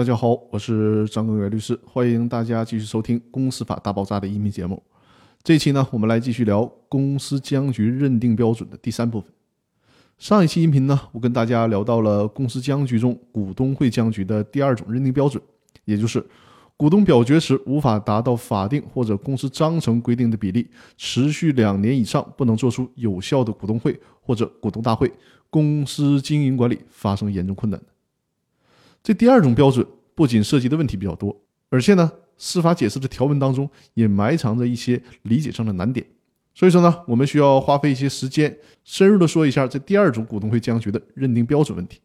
大家好，我是张根源律师，欢迎大家继续收听《公司法大爆炸》的音频节目。这期呢，我们来继续聊公司僵局认定标准的第三部分。上一期音频呢，我跟大家聊到了公司僵局中股东会僵局的第二种认定标准，也就是股东表决时无法达到法定或者公司章程规定的比例，持续两年以上不能做出有效的股东会或者股东大会，公司经营管理发生严重困难的。这第二种标准不仅涉及的问题比较多，而且呢，司法解释的条文当中也埋藏着一些理解上的难点。所以说呢，我们需要花费一些时间，深入的说一下这第二种股东会僵局的认定标准问题。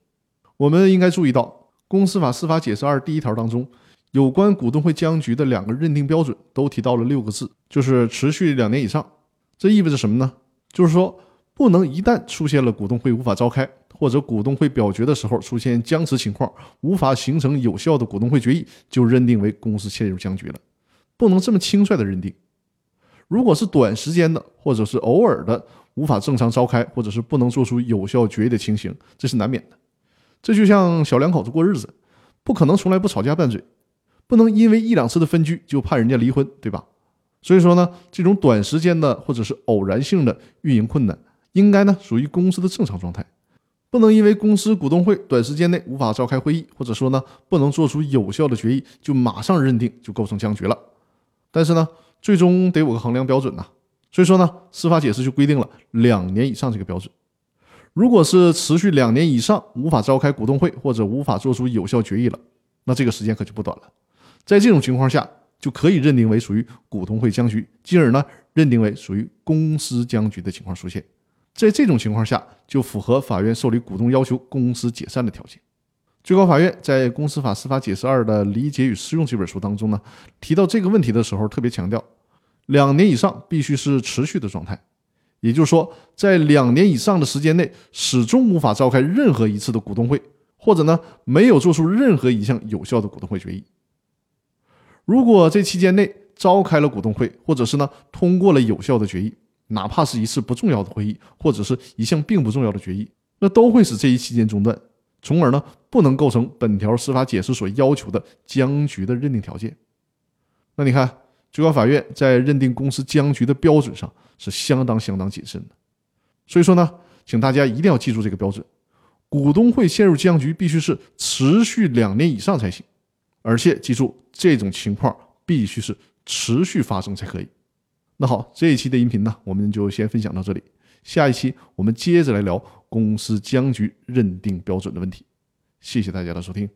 我们应该注意到，《公司法司法解释二》第一条当中，有关股东会僵局的两个认定标准都提到了六个字，就是持续两年以上。这意味着什么呢？就是说，不能一旦出现了股东会无法召开。或者股东会表决的时候出现僵持情况，无法形成有效的股东会决议，就认定为公司陷入僵局了，不能这么轻率的认定。如果是短时间的，或者是偶尔的无法正常召开，或者是不能做出有效决议的情形，这是难免的。这就像小两口子过日子，不可能从来不吵架拌嘴，不能因为一两次的分居就判人家离婚，对吧？所以说呢，这种短时间的或者是偶然性的运营困难，应该呢属于公司的正常状态。不能因为公司股东会短时间内无法召开会议，或者说呢不能做出有效的决议，就马上认定就构成僵局了。但是呢，最终得有个衡量标准呐。所以说呢，司法解释就规定了两年以上这个标准。如果是持续两年以上无法召开股东会或者无法做出有效决议了，那这个时间可就不短了。在这种情况下，就可以认定为属于股东会僵局，进而呢认定为属于公司僵局的情况出现。在这种情况下，就符合法院受理股东要求公司解散的条件。最高法院在《公司法司法解释二》的理解与适用这本书当中呢，提到这个问题的时候，特别强调，两年以上必须是持续的状态，也就是说，在两年以上的时间内，始终无法召开任何一次的股东会，或者呢，没有做出任何一项有效的股东会决议。如果这期间内召开了股东会，或者是呢，通过了有效的决议。哪怕是一次不重要的会议，或者是一项并不重要的决议，那都会使这一期间中断，从而呢不能构成本条司法解释所要求的僵局的认定条件。那你看，最高法院在认定公司僵局的标准上是相当相当谨慎的。所以说呢，请大家一定要记住这个标准：股东会陷入僵局必须是持续两年以上才行，而且记住这种情况必须是持续发生才可以。那好，这一期的音频呢，我们就先分享到这里。下一期我们接着来聊公司僵局认定标准的问题。谢谢大家的收听。